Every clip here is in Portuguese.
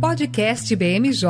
Podcast BMJ.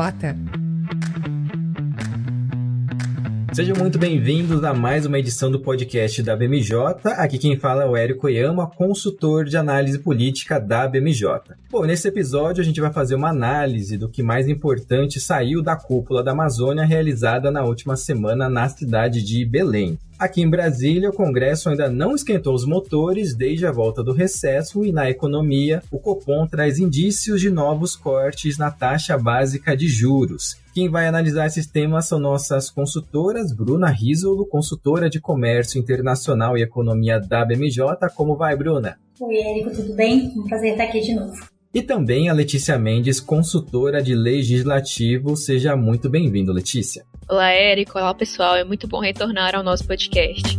Sejam muito bem-vindos a mais uma edição do podcast da BMJ. Aqui quem fala é o Érico Oyama, consultor de análise política da BMJ. Bom, nesse episódio a gente vai fazer uma análise do que mais importante saiu da cúpula da Amazônia realizada na última semana na cidade de Belém. Aqui em Brasília, o Congresso ainda não esquentou os motores desde a volta do recesso e na economia, o Copom traz indícios de novos cortes na taxa básica de juros. Quem vai analisar esses temas são nossas consultoras, Bruna Risolo, consultora de comércio internacional e economia da BMJ. Como vai, Bruna? Oi, Érico, tudo bem? Um prazer estar aqui de novo. E também a Letícia Mendes, consultora de legislativo. Seja muito bem-vindo, Letícia. Olá, Érico. Olá, pessoal. É muito bom retornar ao nosso podcast.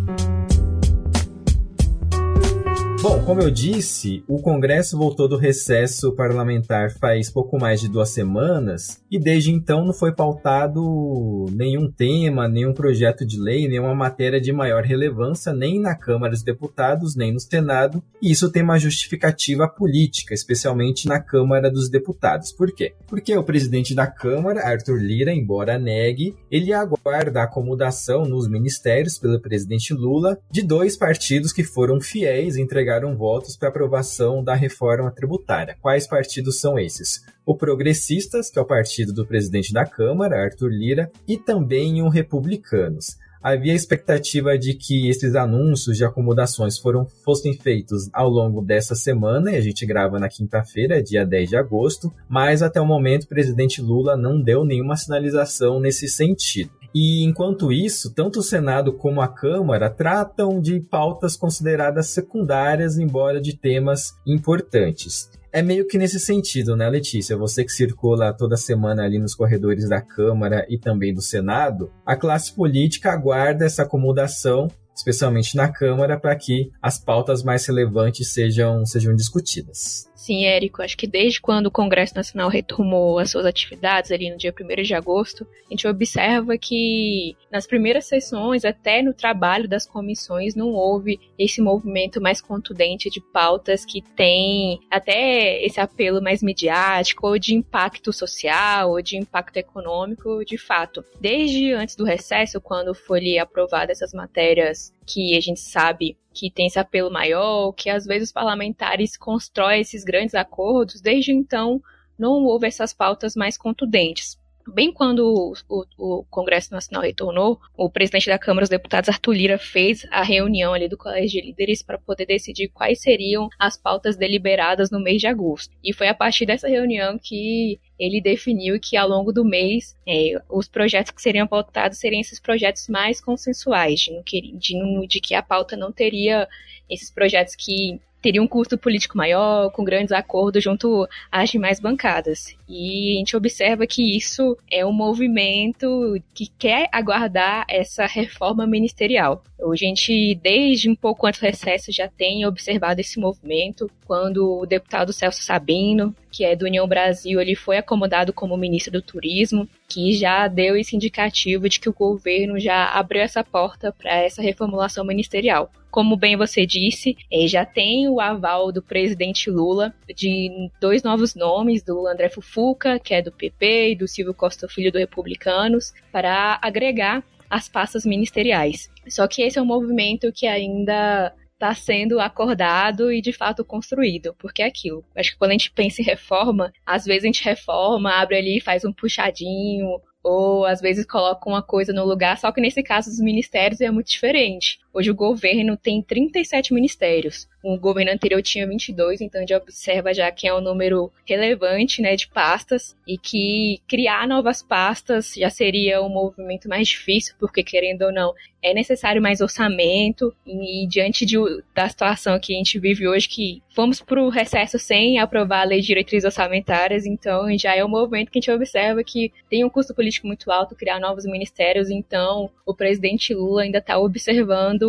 Bom, como eu disse, o Congresso voltou do recesso parlamentar faz pouco mais de duas semanas e desde então não foi pautado nenhum tema, nenhum projeto de lei, nenhuma matéria de maior relevância, nem na Câmara dos Deputados, nem no Senado, e isso tem uma justificativa política, especialmente na Câmara dos Deputados. Por quê? Porque o presidente da Câmara, Arthur Lira, embora negue, ele aguarda a acomodação nos ministérios pelo presidente Lula de dois partidos que foram fiéis entregar entregaram votos para aprovação da reforma tributária. Quais partidos são esses? O Progressistas, que é o partido do presidente da Câmara, Arthur Lira, e também o Republicanos havia expectativa de que esses anúncios de acomodações foram, fossem feitos ao longo dessa semana, e a gente grava na quinta-feira, dia 10 de agosto, mas até o momento o presidente Lula não deu nenhuma sinalização nesse sentido. E enquanto isso, tanto o Senado como a Câmara tratam de pautas consideradas secundárias, embora de temas importantes. É meio que nesse sentido, né, Letícia? Você que circula toda semana ali nos corredores da Câmara e também do Senado, a classe política aguarda essa acomodação especialmente na Câmara, para que as pautas mais relevantes sejam, sejam discutidas. Sim, Érico, acho que desde quando o Congresso Nacional retomou as suas atividades ali no dia 1 de agosto, a gente observa que nas primeiras sessões, até no trabalho das comissões, não houve esse movimento mais contundente de pautas que tem até esse apelo mais midiático, ou de impacto social, ou de impacto econômico, de fato. Desde antes do recesso, quando foi aprovada essas matérias que a gente sabe que tem esse apelo maior, que às vezes os parlamentares constroem esses grandes acordos, desde então não houve essas pautas mais contundentes. Bem quando o, o, Congresso Nacional retornou, o presidente da Câmara dos Deputados, Arthur Lira, fez a reunião ali do Colégio de Líderes para poder decidir quais seriam as pautas deliberadas no mês de agosto. E foi a partir dessa reunião que ele definiu que ao longo do mês é, os projetos que seriam pautados seriam esses projetos mais consensuais, de, de, de que a pauta não teria esses projetos que teria um custo político maior, com grandes acordos junto às demais bancadas. E a gente observa que isso é um movimento que quer aguardar essa reforma ministerial. A gente, desde um pouco antes do recesso, já tem observado esse movimento, quando o deputado Celso Sabino, que é do União Brasil, ele foi acomodado como ministro do Turismo, que já deu esse indicativo de que o governo já abriu essa porta para essa reformulação ministerial. Como bem você disse, eh, já tem o aval do presidente Lula de dois novos nomes, do André Fufuca, que é do PP, e do Silvio Costa Filho do Republicanos, para agregar as pastas ministeriais. Só que esse é um movimento que ainda está sendo acordado e de fato construído, porque é aquilo. Acho que quando a gente pensa em reforma, às vezes a gente reforma, abre ali, faz um puxadinho, ou às vezes coloca uma coisa no lugar, só que nesse caso dos ministérios é muito diferente. Hoje o governo tem 37 ministérios. O governo anterior tinha 22, então a gente observa já que é um número relevante né, de pastas e que criar novas pastas já seria um movimento mais difícil, porque querendo ou não, é necessário mais orçamento e, e diante de, da situação que a gente vive hoje, que fomos para o recesso sem aprovar a lei de diretrizes orçamentárias, então já é um movimento que a gente observa que tem um custo político muito alto criar novos ministérios, então o presidente Lula ainda está observando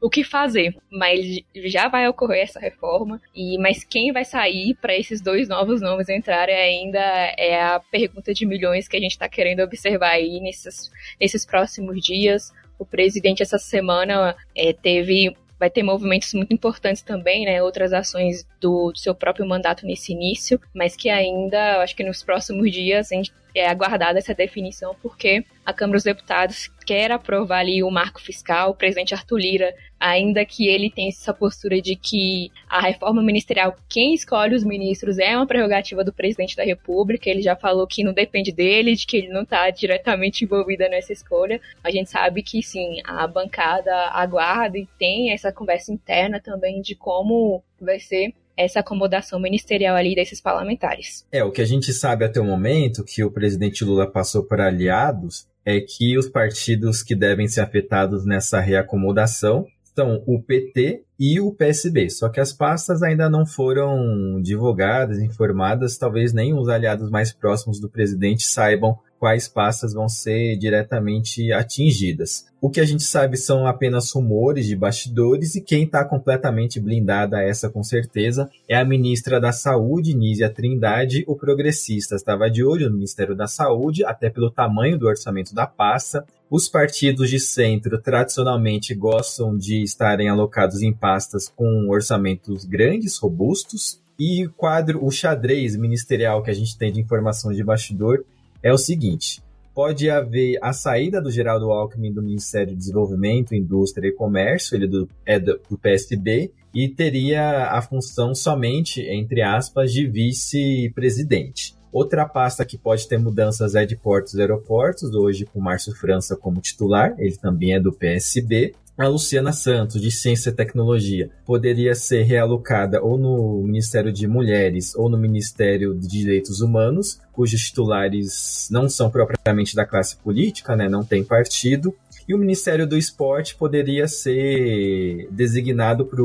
o que fazer, mas já vai ocorrer essa reforma e mas quem vai sair para esses dois novos nomes entrarem ainda é a pergunta de milhões que a gente está querendo observar aí nesses, nesses próximos dias. O presidente essa semana é, teve vai ter movimentos muito importantes também, né? Outras ações do, do seu próprio mandato nesse início, mas que ainda, acho que nos próximos dias, a gente é aguardada essa definição, porque a Câmara dos Deputados quer aprovar ali o marco fiscal, o presidente Arthur Lira, ainda que ele tenha essa postura de que a reforma ministerial, quem escolhe os ministros é uma prerrogativa do presidente da República, ele já falou que não depende dele, de que ele não está diretamente envolvido nessa escolha. A gente sabe que sim, a bancada aguarda e tem essa conversa interna também de como vai ser essa acomodação ministerial ali desses parlamentares. É, o que a gente sabe até o momento, que o presidente Lula passou para aliados, é que os partidos que devem ser afetados nessa reacomodação são o PT e o PSB. Só que as pastas ainda não foram divulgadas, informadas, talvez nem os aliados mais próximos do presidente saibam quais pastas vão ser diretamente atingidas. O que a gente sabe são apenas rumores de bastidores e quem está completamente blindada a essa com certeza é a ministra da Saúde, Nízia Trindade. O progressista estava de olho no Ministério da Saúde, até pelo tamanho do orçamento da pasta. Os partidos de centro tradicionalmente gostam de estarem alocados em pastas com orçamentos grandes, robustos, e o quadro, o xadrez ministerial que a gente tem de informação de bastidor é o seguinte: pode haver a saída do Geraldo Alckmin do Ministério de Desenvolvimento, Indústria e Comércio, ele do, é do, do PSB, e teria a função somente, entre aspas, de vice-presidente. Outra pasta que pode ter mudanças é de portos e aeroportos, hoje com Márcio França como titular, ele também é do PSB. A Luciana Santos, de Ciência e Tecnologia, poderia ser realocada ou no Ministério de Mulheres ou no Ministério de Direitos Humanos, cujos titulares não são propriamente da classe política, né, não tem partido. E o Ministério do Esporte poderia ser designado para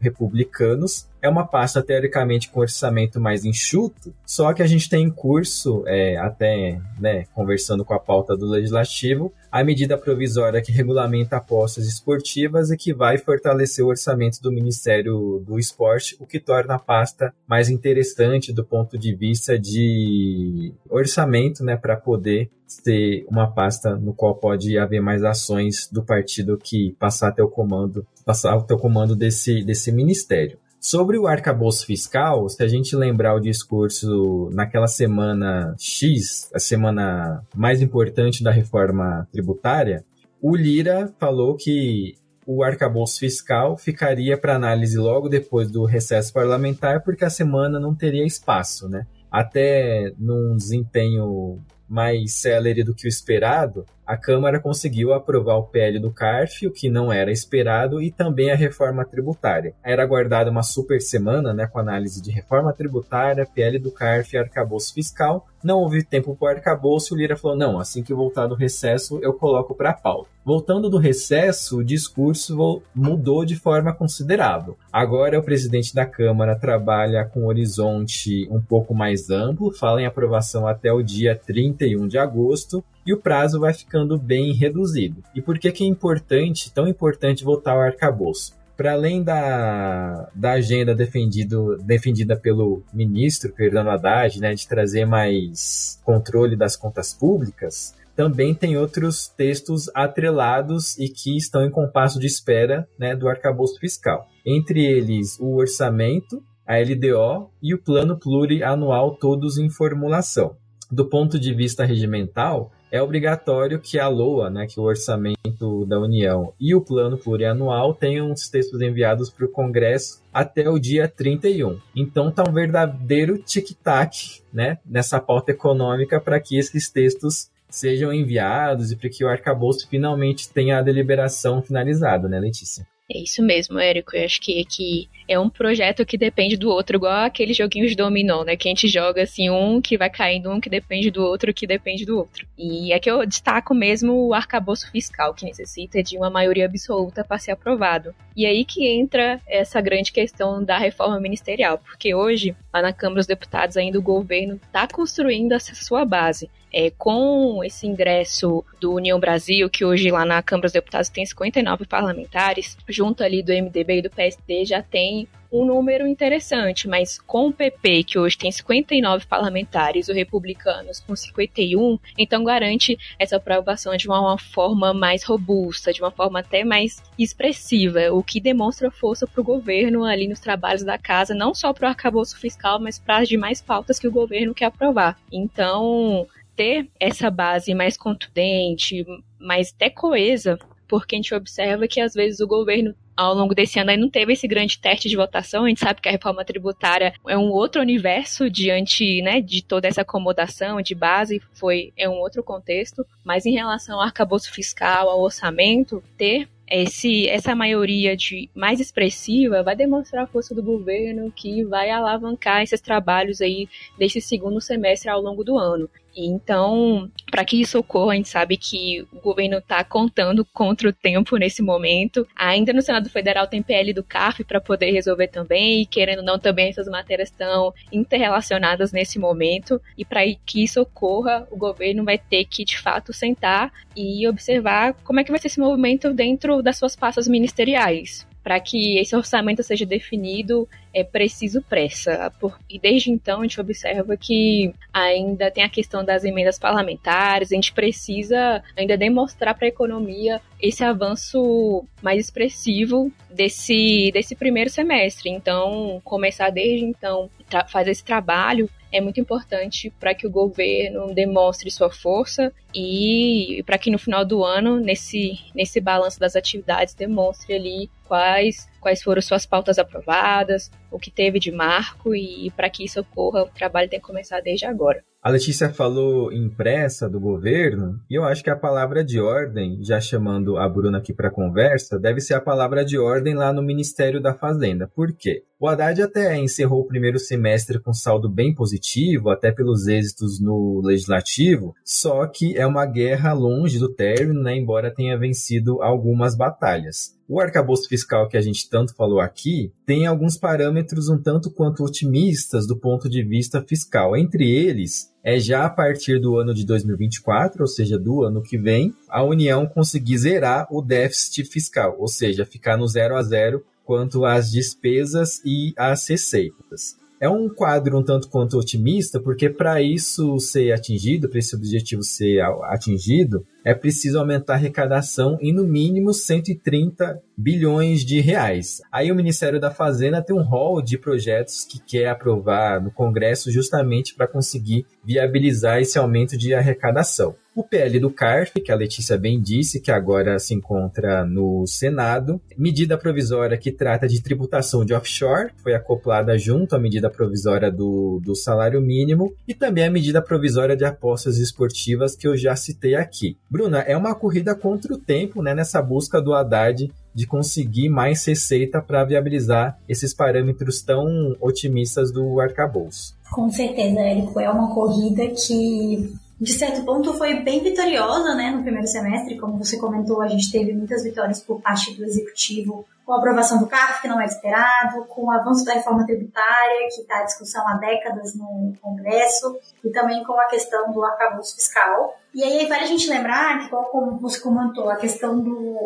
republicanos. É uma pasta teoricamente com orçamento mais enxuto, só que a gente tem em curso, é, até né, conversando com a pauta do legislativo, a medida provisória que regulamenta apostas esportivas e que vai fortalecer o orçamento do Ministério do Esporte, o que torna a pasta mais interessante do ponto de vista de orçamento, né, para poder ser uma pasta no qual pode haver mais ações do partido que passar até o comando, passar o comando desse, desse ministério. Sobre o arcabouço fiscal, se a gente lembrar o discurso naquela semana X, a semana mais importante da reforma tributária, o Lira falou que o arcabouço fiscal ficaria para análise logo depois do recesso parlamentar, porque a semana não teria espaço, né? Até num desempenho mais célere do que o esperado, a Câmara conseguiu aprovar o PL do CARF, o que não era esperado, e também a reforma tributária. Era aguardada uma super semana, né, com análise de reforma tributária, PL do CARF e arcabouço fiscal. Não houve tempo para o arcabouço o Lira falou: não, assim que voltar do recesso, eu coloco para pauta. Voltando do recesso, o discurso mudou de forma considerável. Agora o presidente da Câmara trabalha com um horizonte um pouco mais amplo, fala em aprovação até o dia 31 de agosto, e o prazo vai ficando bem reduzido. E por que, que é importante, tão importante voltar ao arcabouço? Para além da, da agenda defendido, defendida pelo ministro Fernando Haddad, né, de trazer mais controle das contas públicas, também tem outros textos atrelados e que estão em compasso de espera né, do arcabouço fiscal. Entre eles, o orçamento, a LDO e o plano plurianual, todos em formulação. Do ponto de vista regimental, é obrigatório que a LOA, né, que o orçamento da União e o plano plurianual tenham os textos enviados para o Congresso até o dia 31. Então tá um verdadeiro tic-tac né, nessa pauta econômica para que esses textos sejam enviados e para que o arcabouço finalmente tenha a deliberação finalizada, né, Letícia? É isso mesmo, Érico. Eu acho que, que é um projeto que depende do outro, igual aqueles joguinhos de dominó, né? Que a gente joga assim, um que vai caindo, um que depende do outro, que depende do outro. E aqui eu destaco mesmo o arcabouço fiscal, que necessita de uma maioria absoluta para ser aprovado. E aí que entra essa grande questão da reforma ministerial, porque hoje, lá na Câmara dos Deputados, ainda o governo está construindo essa sua base. É, com esse ingresso do União Brasil, que hoje lá na Câmara dos Deputados tem 59 parlamentares, junto ali do MDB e do PSD já tem um número interessante, mas com o PP, que hoje tem 59 parlamentares, os republicanos com 51, então garante essa aprovação de uma, uma forma mais robusta, de uma forma até mais expressiva, o que demonstra força para o governo ali nos trabalhos da casa, não só para o arcabouço fiscal, mas para as demais pautas que o governo quer aprovar. Então, ter essa base mais contundente, mais até coesa, porque a gente observa que às vezes o governo ao longo desse ano não teve esse grande teste de votação. A gente sabe que a reforma tributária é um outro universo diante né, de toda essa acomodação de base, foi é um outro contexto. Mas em relação ao arcabouço fiscal, ao orçamento, ter esse, essa maioria de mais expressiva vai demonstrar a força do governo que vai alavancar esses trabalhos aí desse segundo semestre ao longo do ano. Então, para que isso ocorra, a gente sabe que o governo está contando contra o tempo nesse momento. Ainda no Senado Federal tem PL do CAF para poder resolver também, e querendo ou não, também essas matérias estão interrelacionadas nesse momento. E para que isso ocorra, o governo vai ter que, de fato, sentar e observar como é que vai ser esse movimento dentro das suas pastas ministeriais para que esse orçamento seja definido é preciso pressa. E desde então a gente observa que ainda tem a questão das emendas parlamentares, a gente precisa ainda demonstrar para a economia esse avanço mais expressivo desse, desse primeiro semestre. Então, começar desde então, fazer esse trabalho é muito importante para que o governo demonstre sua força e para que no final do ano, nesse, nesse balanço das atividades, demonstre ali quais, quais foram suas pautas aprovadas, o que teve de marco e para que isso ocorra, o trabalho tem que começar desde agora. A Letícia falou impressa do governo, e eu acho que a palavra de ordem, já chamando a Bruna aqui para conversa, deve ser a palavra de ordem lá no Ministério da Fazenda. Por quê? O Haddad até encerrou o primeiro semestre com saldo bem positivo, até pelos êxitos no legislativo, só que é uma guerra longe do término, né, embora tenha vencido algumas batalhas. O arcabouço fiscal que a gente tanto falou aqui tem alguns parâmetros um tanto quanto otimistas do ponto de vista fiscal. Entre eles, é já a partir do ano de 2024, ou seja, do ano que vem, a União conseguir zerar o déficit fiscal, ou seja, ficar no zero a zero quanto às despesas e às receitas. É um quadro um tanto quanto otimista, porque para isso ser atingido, para esse objetivo ser atingido, é preciso aumentar a arrecadação em no mínimo 130 bilhões de reais. Aí o Ministério da Fazenda tem um rol de projetos que quer aprovar no Congresso justamente para conseguir viabilizar esse aumento de arrecadação. O PL do CARF, que a Letícia bem disse, que agora se encontra no Senado, medida provisória que trata de tributação de offshore, foi acoplada junto à medida provisória do, do salário mínimo, e também a medida provisória de apostas esportivas que eu já citei aqui. Bruna, é uma corrida contra o tempo né, nessa busca do Haddad de conseguir mais receita para viabilizar esses parâmetros tão otimistas do arcabouço. Com certeza, Érico. É uma corrida que, de certo ponto, foi bem vitoriosa né, no primeiro semestre. Como você comentou, a gente teve muitas vitórias por parte do executivo com a aprovação do CARF, que não era esperado, com o avanço da reforma tributária, que está em discussão há décadas no Congresso, e também com a questão do arcabouço fiscal. E aí vale a gente lembrar que, como você comentou, a questão do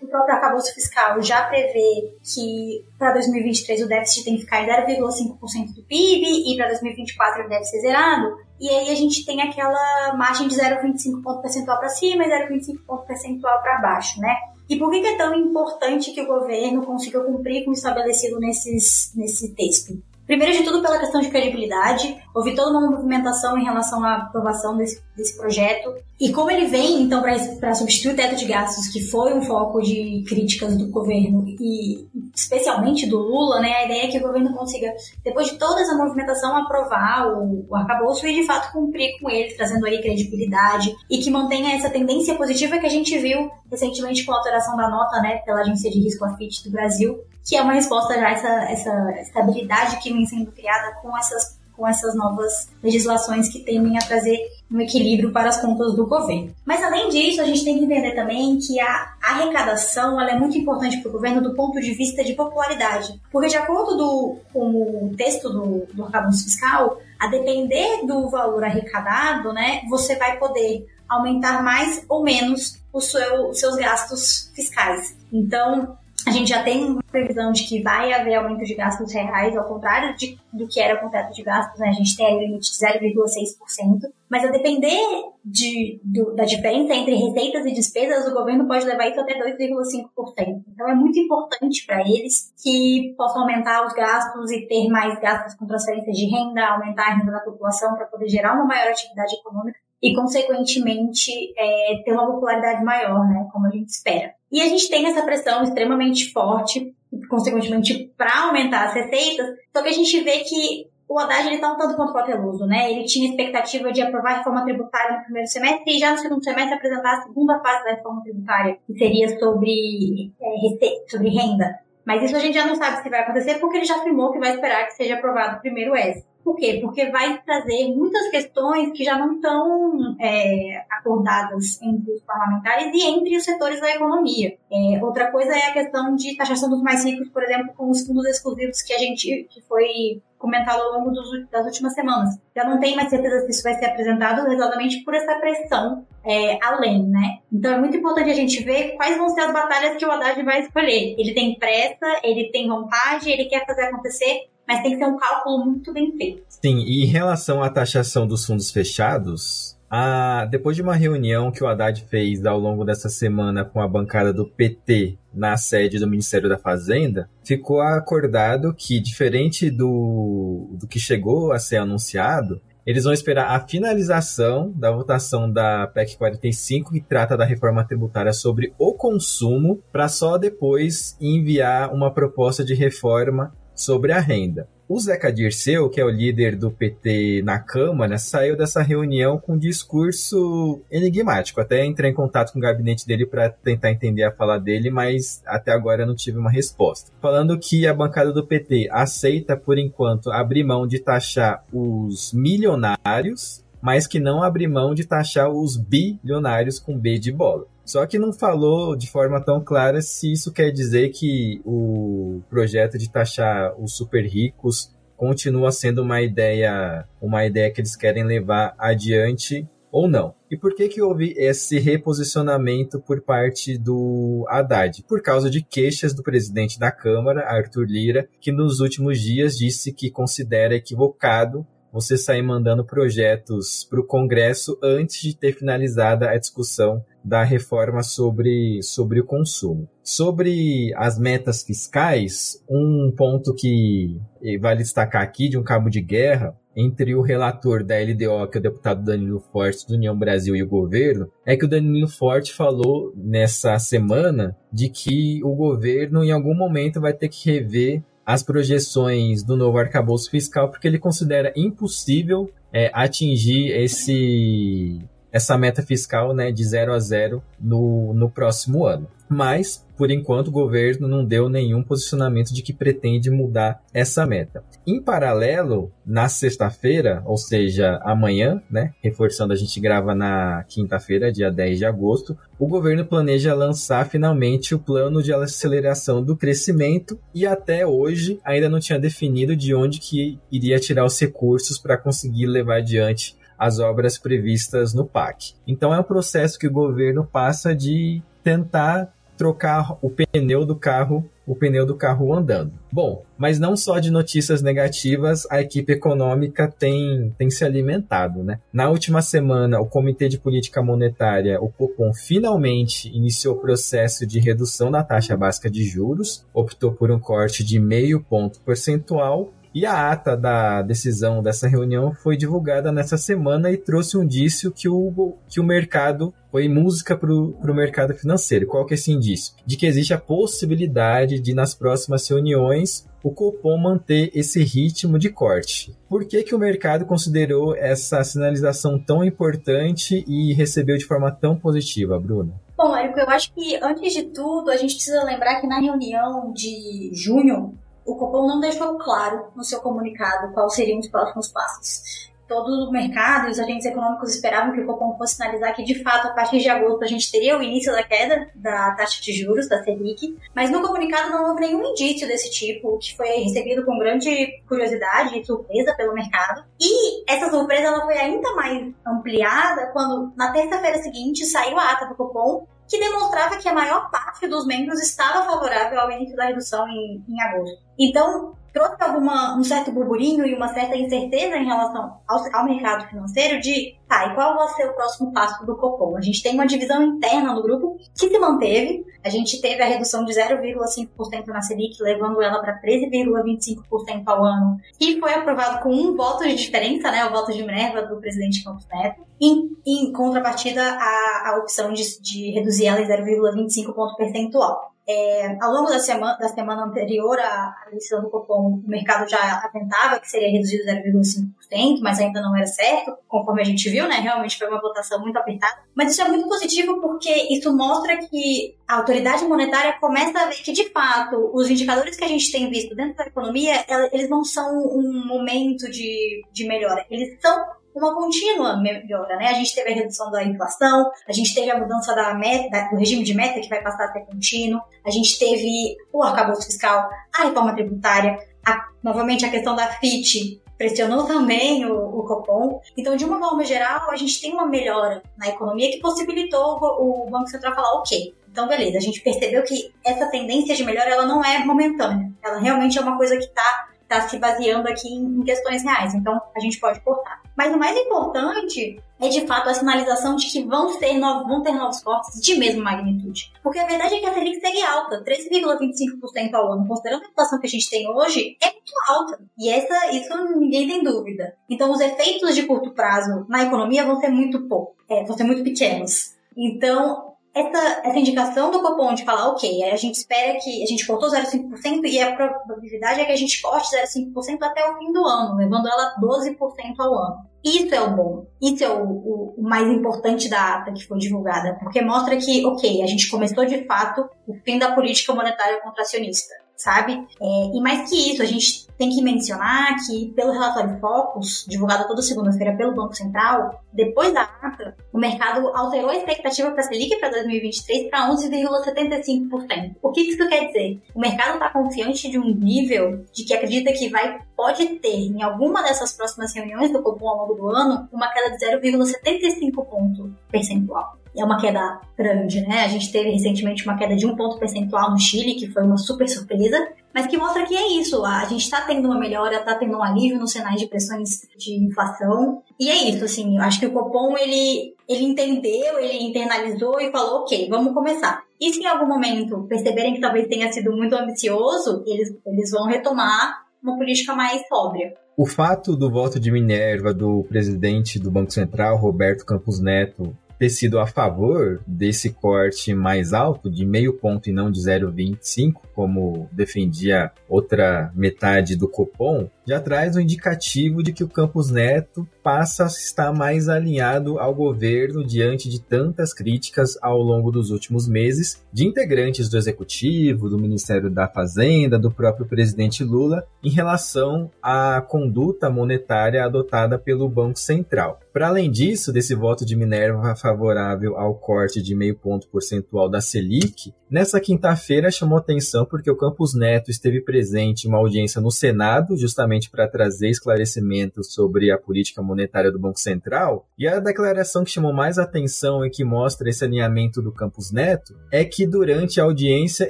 o próprio arcabouço fiscal já prevê que para 2023 o déficit tem que ficar em 0,5% do PIB e para 2024 ele deve ser zerado. E aí a gente tem aquela margem de 0,25 ponto percentual para cima e 0,25 ponto percentual para baixo, né? E por que é tão importante que o governo consiga cumprir com o estabelecido nesses, nesse texto? Primeiro de tudo, pela questão de credibilidade. Houve toda uma movimentação em relação à aprovação desse, desse projeto. E como ele vem, então, para substituir o teto de gastos, que foi um foco de críticas do governo, e especialmente do Lula, né, a ideia é que o governo consiga, depois de toda essa movimentação, aprovar o, o arcabouço e, de fato, cumprir com ele, trazendo aí credibilidade, e que mantenha essa tendência positiva que a gente viu recentemente com a alteração da nota né, pela Agência de Risco AFIT do Brasil, que é uma resposta já a essa, essa estabilidade que vem sendo criada com essas, com essas novas legislações que tendem a trazer um equilíbrio para as contas do governo. Mas além disso, a gente tem que entender também que a arrecadação é muito importante para o governo do ponto de vista de popularidade. Porque de acordo do, com o texto do, do arcabouço fiscal, a depender do valor arrecadado, né, você vai poder aumentar mais ou menos os seu, seus gastos fiscais. Então, A gente já tem previsão de que vai haver aumento de gastos reais, ao contrário de, do que era o teto de gastos, né? a gente tem o limite de 0,6%. Mas a depender de, do, da diferença entre receitas e despesas, o governo pode levar isso até 2,5%. Então é muito importante para eles que possam aumentar os gastos e ter mais gastos com transferências de renda, aumentar a renda da população para poder gerar uma maior atividade econômica e, consequentemente, é, ter uma popularidade maior, né, como a gente espera. E a gente tem essa pressão extremamente forte, consequentemente, para aumentar as receitas, só que a gente vê que o Haddad ele tá um tanto quanto cauteloso, né? Ele tinha expectativa de aprovar a reforma tributária no primeiro semestre e já no segundo semestre apresentar a segunda fase da reforma tributária, que seria sobre, é, sobre renda. Mas isso a gente já não sabe se vai acontecer porque ele já afirmou que vai esperar que seja aprovado o primeiro S. Por quê? Porque vai trazer muitas questões que já não estão é, acordadas entre os parlamentares e entre os setores da economia. É, outra coisa é a questão de taxação dos mais ricos, por exemplo, com os fundos exclusivos que a gente que foi comentado ao longo dos, das últimas semanas. Já não tem mais certeza se isso vai ser apresentado exatamente por essa pressão é, além, né? Então é muito importante a gente ver quais vão ser as batalhas que o Haddad vai escolher. Ele tem pressa, ele tem vontade, ele quer fazer acontecer, mas tem que ser um cálculo muito bem feito. Sim, e em relação à taxação dos fundos fechados, a, depois de uma reunião que o Haddad fez ao longo dessa semana com a bancada do PT na sede do Ministério da Fazenda, ficou acordado que, diferente do, do que chegou a ser anunciado, eles vão esperar a finalização da votação da PEC 45, que trata da reforma tributária sobre o consumo, para só depois enviar uma proposta de reforma sobre a renda. O Zeca Dirceu, que é o líder do PT na Câmara, saiu dessa reunião com um discurso enigmático. Até entrei em contato com o gabinete dele para tentar entender a fala dele, mas até agora não tive uma resposta. Falando que a bancada do PT aceita, por enquanto, abrir mão de taxar os milionários, mas que não abrir mão de taxar os bilionários com B de bola. Só que não falou de forma tão clara se isso quer dizer que o projeto de taxar os super ricos continua sendo uma ideia, uma ideia que eles querem levar adiante ou não. E por que que houve esse reposicionamento por parte do Haddad? Por causa de queixas do presidente da Câmara, Arthur Lira, que nos últimos dias disse que considera equivocado você sair mandando projetos para o Congresso antes de ter finalizada a discussão da reforma sobre, sobre o consumo. Sobre as metas fiscais, um ponto que vale destacar aqui de um cabo de guerra entre o relator da LDO, que é o deputado Danilo Forte, do União Brasil, e o governo, é que o Danilo Forte falou nessa semana de que o governo, em algum momento, vai ter que rever as projeções do novo arcabouço fiscal, porque ele considera impossível é, atingir esse essa meta fiscal né, de 0 a 0 no, no próximo ano. Mas, por enquanto, o governo não deu nenhum posicionamento de que pretende mudar essa meta. Em paralelo, na sexta-feira, ou seja, amanhã, né, reforçando, a gente grava na quinta-feira, dia 10 de agosto, o governo planeja lançar finalmente o plano de aceleração do crescimento e até hoje ainda não tinha definido de onde que iria tirar os recursos para conseguir levar adiante as obras previstas no PAC. Então é um processo que o governo passa de tentar trocar o pneu do carro, o pneu do carro andando. Bom, mas não só de notícias negativas a equipe econômica tem, tem se alimentado, né? Na última semana, o Comitê de Política Monetária, o Copom, finalmente iniciou o processo de redução da taxa básica de juros, optou por um corte de meio ponto percentual e a ata da decisão dessa reunião foi divulgada nessa semana e trouxe um indício que o, que o mercado foi música para o mercado financeiro. Qual que é esse indício? De que existe a possibilidade de, nas próximas reuniões, o Copom manter esse ritmo de corte. Por que, que o mercado considerou essa sinalização tão importante e recebeu de forma tão positiva, Bruna? Bom, Érico, eu acho que antes de tudo a gente precisa lembrar que na reunião de junho o Copom não deixou claro no seu comunicado quais seriam os próximos passos. Todo o mercado e os agentes econômicos esperavam que o Copom fosse sinalizar que, de fato, a partir de agosto a gente teria o início da queda da taxa de juros, da Selic, mas no comunicado não houve nenhum indício desse tipo, que foi recebido com grande curiosidade e surpresa pelo mercado. E essa surpresa ela foi ainda mais ampliada quando, na terça-feira seguinte, saiu a ata do Copom que demonstrava que a maior parte dos membros estava favorável ao início da redução em, em agosto. Então, trouxe alguma, um certo burburinho e uma certa incerteza em relação ao, ao, mercado financeiro de, tá, e qual vai ser o próximo passo do Copom? A gente tem uma divisão interna no grupo que se manteve, a gente teve a redução de 0,5% na Selic, levando ela para 13,25% ao ano, e foi aprovado com um voto de diferença, né, o voto de Minerva do presidente Campos Neto, em, em contrapartida à, opção de, de reduzir ela em 0,25 ponto percentual. É, ao longo da semana, da semana anterior à decisão do Copom, o mercado já aventava que seria reduzido 0,5%, mas ainda não era certo, conforme a gente viu, né? Realmente foi uma votação muito apertada. Mas isso é muito positivo porque isso mostra que a autoridade monetária começa a ver que, de fato, os indicadores que a gente tem visto dentro da economia, eles não são um momento de, de melhora, eles são uma contínua melhora, né? A gente teve a redução da inflação, a gente teve a mudança da meta, do regime de meta que vai passar a ser contínuo, a gente teve o arcabouço fiscal, a reforma tributária, a, novamente a questão da FIT pressionou também o, o, Copom. Então, de uma forma geral, a gente tem uma melhora na economia que possibilitou o, o Banco Central falar, ok, então beleza, a gente percebeu que essa tendência de melhora ela não é momentânea, ela realmente é uma coisa que está tá se baseando aqui em, em questões reais, então a gente pode cortar. Mas o mais importante é de fato a sinalização de que vão ter, novos, vão ter novos cortes de mesma magnitude. Porque a verdade é que a Selic segue alta, 13,25% ao ano, considerando a inflação que a gente tem hoje, é muito alta. E essa, isso ninguém tem dúvida. Então os efeitos de curto prazo na economia vão ser muito pouco, é, vão ser muito pequenos. Então, essa, essa indicação do Copom de falar, ok, a gente espera que a gente cortou 0,5% e a probabilidade é que a gente corte 0,5% até o fim do ano, levando ela 12% ao ano. Isso é o bom. Isso é o, o, o, mais importante da ata que foi divulgada, porque mostra que, ok, a gente começou de fato o fim da política monetária contracionista sabe? É, e mais que isso, a gente tem que mencionar que, pelo relatório Focus, divulgado toda segunda-feira pelo Banco Central, depois da ata, o mercado alterou a expectativa para a Selic para 2023 para 11,75%. O que isso quer dizer? O mercado está confiante de um nível de que acredita que vai pode ter, em alguma dessas próximas reuniões do Copom ao longo do ano, uma queda de 0,75 ponto percentual é uma queda grande, né? A gente teve recentemente uma queda de um ponto percentual no Chile, que foi uma super surpresa, mas que mostra que é isso. A gente está tendo uma melhora, está tendo um alívio nos sinais de pressões de inflação. E é isso, assim, eu acho que o Copom, ele, ele entendeu, ele internalizou e falou, ok, vamos começar. E se em algum momento perceberem que talvez tenha sido muito ambicioso, eles, eles vão retomar uma política mais sóbria. O fato do voto de Minerva do presidente do Banco Central, Roberto Campos Neto, ter sido a favor desse corte mais alto, de meio ponto e não de 0,25, como defendia outra metade do Copom, já traz um indicativo de que o Campos Neto passa a estar mais alinhado ao governo diante de tantas críticas ao longo dos últimos meses de integrantes do executivo, do Ministério da Fazenda, do próprio presidente Lula, em relação à conduta monetária adotada pelo Banco Central. Para além disso, desse voto de Minerva favorável ao corte de meio ponto percentual da Selic, nessa quinta-feira chamou atenção porque o Campos Neto esteve presente em uma audiência no Senado, justamente para trazer esclarecimentos sobre a política monetária do Banco Central. E a declaração que chamou mais atenção e que mostra esse alinhamento do Campos Neto é que durante a audiência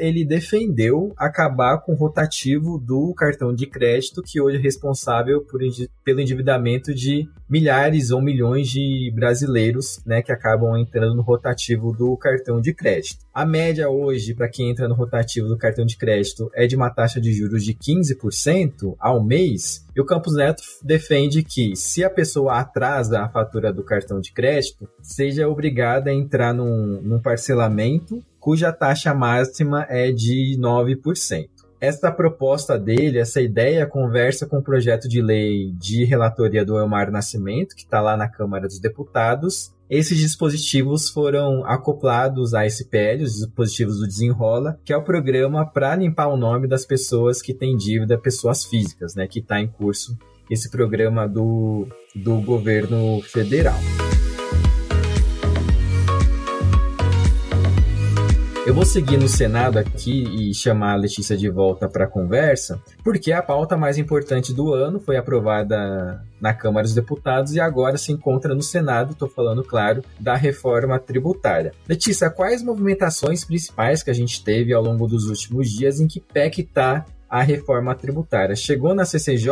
ele defendeu acabar com o rotativo do cartão de crédito, que hoje é responsável por, pelo endividamento de milhares ou milhões de brasileiros né, que acabam entrando no rotativo do cartão de crédito. A média hoje, para quem entra no rotativo do cartão de crédito, é de uma taxa de juros de 15% ao mês. E o Campos Neto defende que, se a pessoa atrasa a fatura do cartão de crédito, seja obrigada a entrar num, num parcelamento cuja taxa máxima é de 9% essa proposta dele, essa ideia, conversa com o projeto de lei de relatoria do Elmar Nascimento, que está lá na Câmara dos Deputados. Esses dispositivos foram acoplados à SPL, os dispositivos do Desenrola, que é o programa para limpar o nome das pessoas que têm dívida, pessoas físicas, né, que está em curso esse programa do, do governo federal. Eu vou seguir no Senado aqui e chamar a Letícia de volta para a conversa, porque a pauta mais importante do ano foi aprovada na Câmara dos Deputados e agora se encontra no Senado, estou falando, claro, da reforma tributária. Letícia, quais movimentações principais que a gente teve ao longo dos últimos dias em que PEC está a reforma tributária. Chegou na CCJ,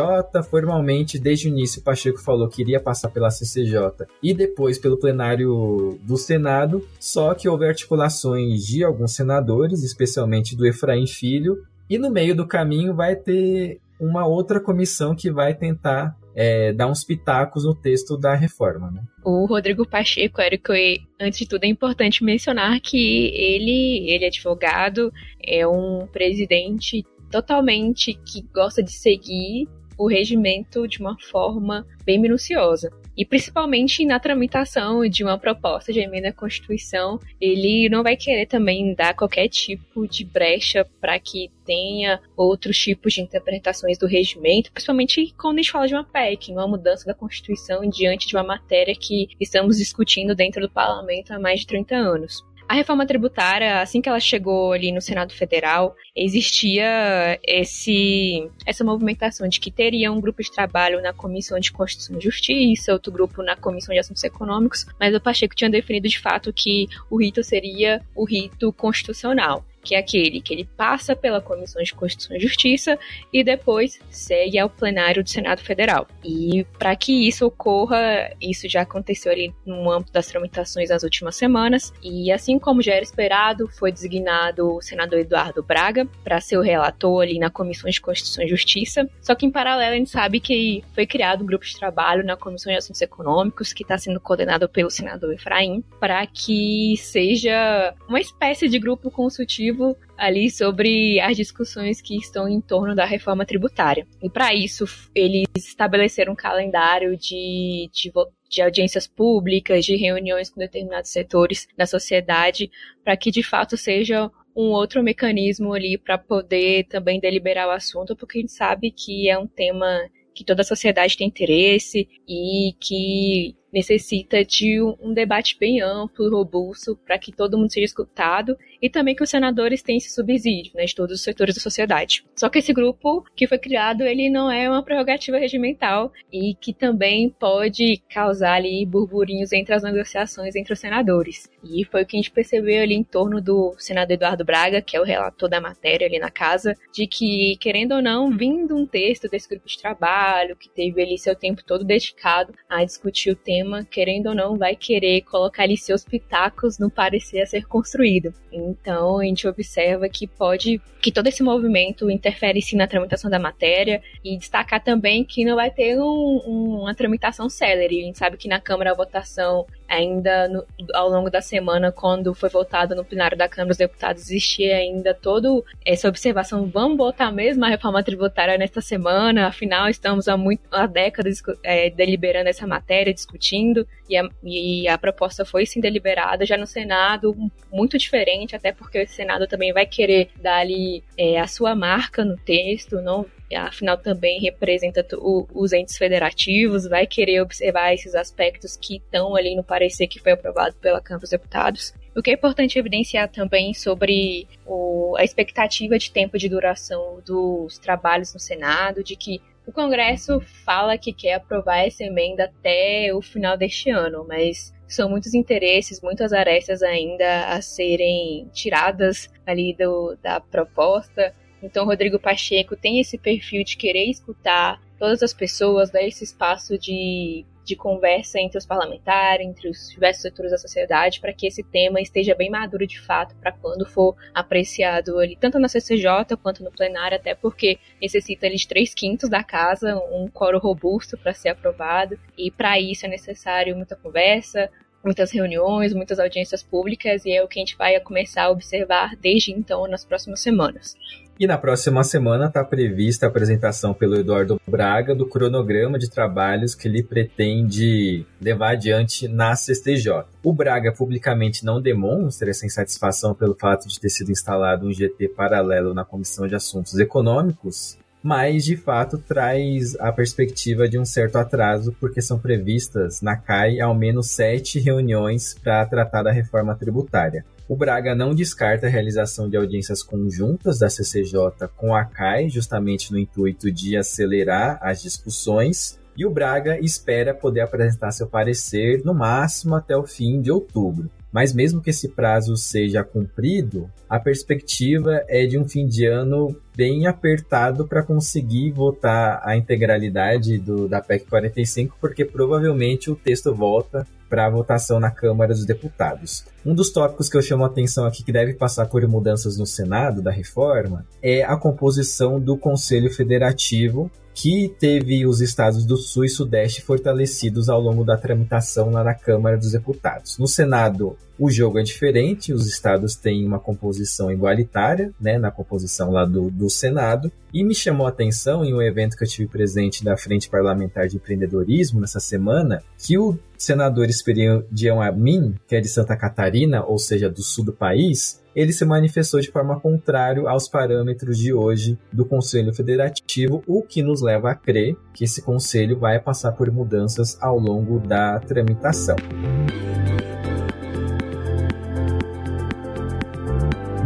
formalmente, desde o início, Pacheco falou que iria passar pela CCJ e depois pelo plenário do Senado, só que houve articulações de alguns senadores, especialmente do Efraim Filho, e no meio do caminho vai ter uma outra comissão que vai tentar é, dar uns pitacos no texto da reforma. Né? O Rodrigo Pacheco, Érico, antes de tudo é importante mencionar que ele, ele é advogado, é um presidente totalmente que gosta de seguir o regimento de uma forma bem minuciosa. E principalmente na tramitação de uma proposta de emenda à Constituição, ele não vai querer também dar qualquer tipo de brecha para que tenha outros tipos de interpretações do regimento, principalmente quando a gente fala de uma PEC, uma mudança da Constituição diante de uma matéria que estamos discutindo dentro do parlamento há mais de 30 anos. A reforma tributária, assim que ela chegou ali no Senado Federal, existia esse, essa movimentação de que teria um grupo de trabalho na Comissão de Constituição e Justiça, outro grupo na Comissão de Assuntos Econômicos, mas o Pacheco tinha definido de fato que o rito seria o rito constitucional que é aquele que ele passa pela Comissão de Constituição e Justiça e depois segue ao plenário do Senado Federal. E para que isso ocorra, isso já aconteceu ali no âmbito das tramitações nas últimas semanas, e assim como já era esperado, foi designado o senador Eduardo Braga para ser o relator ali na Comissão de Constituição e Justiça. Só que em paralelo a gente sabe que foi criado um grupo de trabalho na Comissão de Assuntos Econômicos que está sendo coordenado pelo senador Efraim para que seja uma espécie de grupo consultivo ali sobre as discussões que estão em torno da reforma tributária. E para isso, eles estabeleceram um calendário de, de, de audiências públicas, de reuniões com determinados setores da sociedade, para que de fato seja um outro mecanismo ali para poder também deliberar o assunto, porque a gente sabe que é um tema que toda a sociedade tem interesse e que necessita de um, debate bem amplo, robusto, para que todo mundo seja escutado e também que os senadores tenham esse subsídio né, de todos os setores da sociedade. Só que esse grupo que foi criado, ele não é uma prerrogativa regimental e que também pode causar ali burburinhos entre as negociações entre os senadores. E foi o que a gente percebeu ali em torno do senador Eduardo Braga, que é o relator da matéria ali na casa, de que, querendo ou não, vindo um texto desse grupo de trabalho, que teve ali seu tempo todo dedicado a discutir o tema cinema, querendo ou não, vai querer colocar ali seus pitacos no parecer a ser construído. Então, a gente observa que pode que todo esse movimento interfere sim na tramitação da matéria e destacar também que não vai ter um, um, uma tramitação célere. A gente sabe que na Câmara a votação ainda no, ao longo da semana, quando foi votado no plenário da Câmara dos Deputados, existia ainda toda essa observação, vamos votar mesmo a reforma tributária nesta semana, afinal estamos há, muito, há décadas é, deliberando essa matéria, discutindo, e a, e a proposta foi sim deliberada já no Senado, muito diferente, até porque o Senado também vai querer dar ali é, a sua marca no texto, não afinal também representa o, os entes federativos, vai querer observar esses aspectos que estão ali no parecer que foi aprovado pela Câmara dos Deputados. O que é importante evidenciar também sobre o, a expectativa de tempo de duração dos trabalhos no Senado, de que o Congresso fala que quer aprovar essa emenda até o final deste ano, mas são muitos interesses, muitas arestas ainda a serem tiradas ali do, da proposta. Então, Rodrigo Pacheco tem esse perfil de querer escutar todas as pessoas, dar esse espaço de, de conversa entre os parlamentares, entre os diversos setores da sociedade, para que esse tema esteja bem maduro de fato, para quando for apreciado ali, tanto na CCJ quanto no plenário, até porque necessita ali de três quintos da casa, um coro robusto para ser aprovado, e para isso é necessário muita conversa, muitas reuniões, muitas audiências públicas, e é o que a gente vai começar a observar desde então nas próximas semanas. E na próxima semana está prevista a apresentação pelo Eduardo Braga do cronograma de trabalhos que ele pretende levar adiante na CSTJ. O Braga publicamente não demonstra essa insatisfação pelo fato de ter sido instalado um GT paralelo na Comissão de Assuntos Econômicos, mas de fato traz a perspectiva de um certo atraso, porque são previstas na CAI ao menos sete reuniões para tratar da reforma tributária. O Braga não descarta a realização de audiências conjuntas da CCJ com a CAI, justamente no intuito de acelerar as discussões. E o Braga espera poder apresentar seu parecer no máximo até o fim de outubro. Mas mesmo que esse prazo seja cumprido, a perspectiva é de um fim de ano bem apertado para conseguir votar a integralidade do, da PEC 45, porque provavelmente o texto volta para votação na Câmara dos Deputados. Um dos tópicos que eu chamo a atenção aqui que deve passar por mudanças no Senado da reforma é a composição do Conselho Federativo, que teve os estados do Sul e Sudeste fortalecidos ao longo da tramitação lá na Câmara dos Deputados. No Senado, o jogo é diferente, os estados têm uma composição igualitária, né, na composição lá do, do Senado, e me chamou a atenção em um evento que eu tive presente da Frente Parlamentar de Empreendedorismo nessa semana, que o senador Esperidião Amin, que é de Santa Catarina, ou seja, do sul do país, ele se manifestou de forma contrária aos parâmetros de hoje do Conselho Federativo, o que nos leva a crer que esse conselho vai passar por mudanças ao longo da tramitação.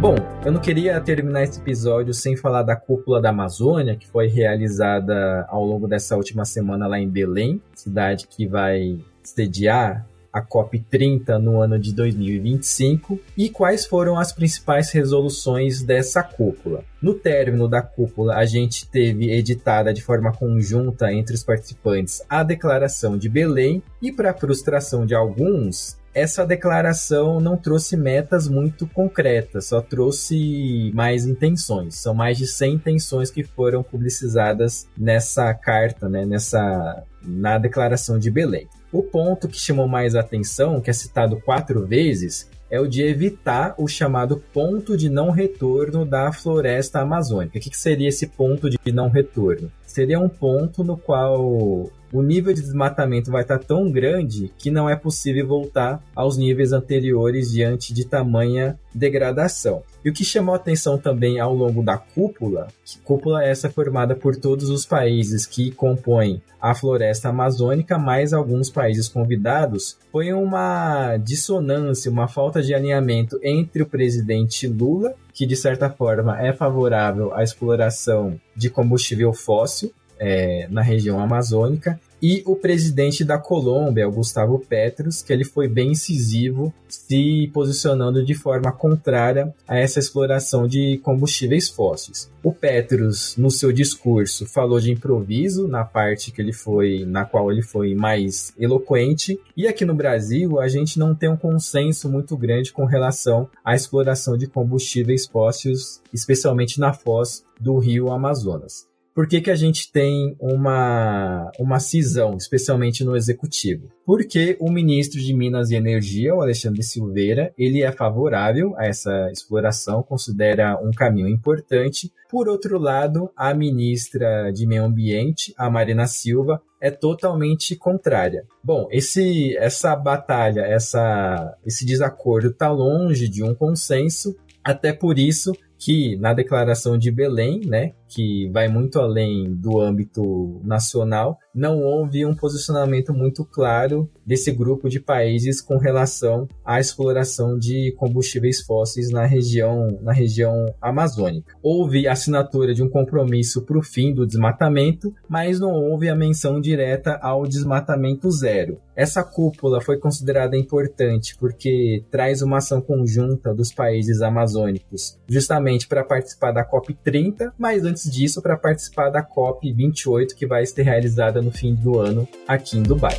Bom, eu não queria terminar esse episódio sem falar da cúpula da Amazônia, que foi realizada ao longo dessa última semana lá em Belém, cidade que vai sediar a COP30 no ano de 2025 e quais foram as principais resoluções dessa cúpula. No término da cúpula, a gente teve editada de forma conjunta entre os participantes a Declaração de Belém e, para frustração de alguns, essa declaração não trouxe metas muito concretas, só trouxe mais intenções. São mais de 100 intenções que foram publicizadas nessa carta, né, nessa na declaração de Belém. O ponto que chamou mais atenção, que é citado quatro vezes, é o de evitar o chamado ponto de não retorno da floresta amazônica. O que seria esse ponto de não retorno? Seria um ponto no qual o nível de desmatamento vai estar tão grande que não é possível voltar aos níveis anteriores diante de tamanha degradação. E o que chamou atenção também ao longo da cúpula, que cúpula é essa formada por todos os países que compõem a floresta amazônica, mais alguns países convidados, foi uma dissonância, uma falta de alinhamento entre o presidente Lula, que de certa forma é favorável à exploração de combustível fóssil, é, na região amazônica, e o presidente da Colômbia, o Gustavo Petros, que ele foi bem incisivo, se posicionando de forma contrária a essa exploração de combustíveis fósseis. O Petros, no seu discurso, falou de improviso na parte que ele foi, na qual ele foi mais eloquente, e aqui no Brasil a gente não tem um consenso muito grande com relação à exploração de combustíveis fósseis, especialmente na foz do Rio Amazonas. Por que, que a gente tem uma, uma cisão, especialmente no executivo? Porque o ministro de Minas e Energia, o Alexandre Silveira, ele é favorável a essa exploração, considera um caminho importante. Por outro lado, a ministra de Meio Ambiente, a Marina Silva, é totalmente contrária. Bom, esse, essa batalha, essa, esse desacordo está longe de um consenso. Até por isso, que na declaração de Belém, né, que vai muito além do âmbito nacional, não houve um posicionamento muito claro desse grupo de países com relação à exploração de combustíveis fósseis na região, na região amazônica. Houve assinatura de um compromisso para o fim do desmatamento, mas não houve a menção direta ao desmatamento zero. Essa cúpula foi considerada importante porque traz uma ação conjunta dos países amazônicos, justamente para participar da COP 30, mas antes disso para participar da COP 28 que vai ser realizada no fim do ano aqui em Dubai.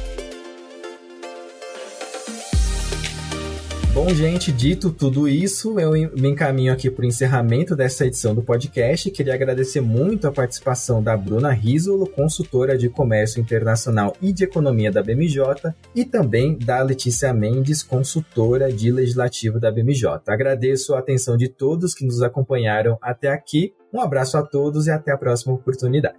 Bom, gente, dito tudo isso, eu me encaminho aqui para o encerramento dessa edição do podcast. Queria agradecer muito a participação da Bruna Risolo, consultora de comércio internacional e de economia da BMJ, e também da Letícia Mendes, consultora de legislativo da BMJ. Agradeço a atenção de todos que nos acompanharam até aqui. Um abraço a todos e até a próxima oportunidade.